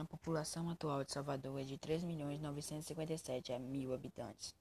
A população atual de Salvador é de três milhões novecentos e cinquenta e sete mil habitantes.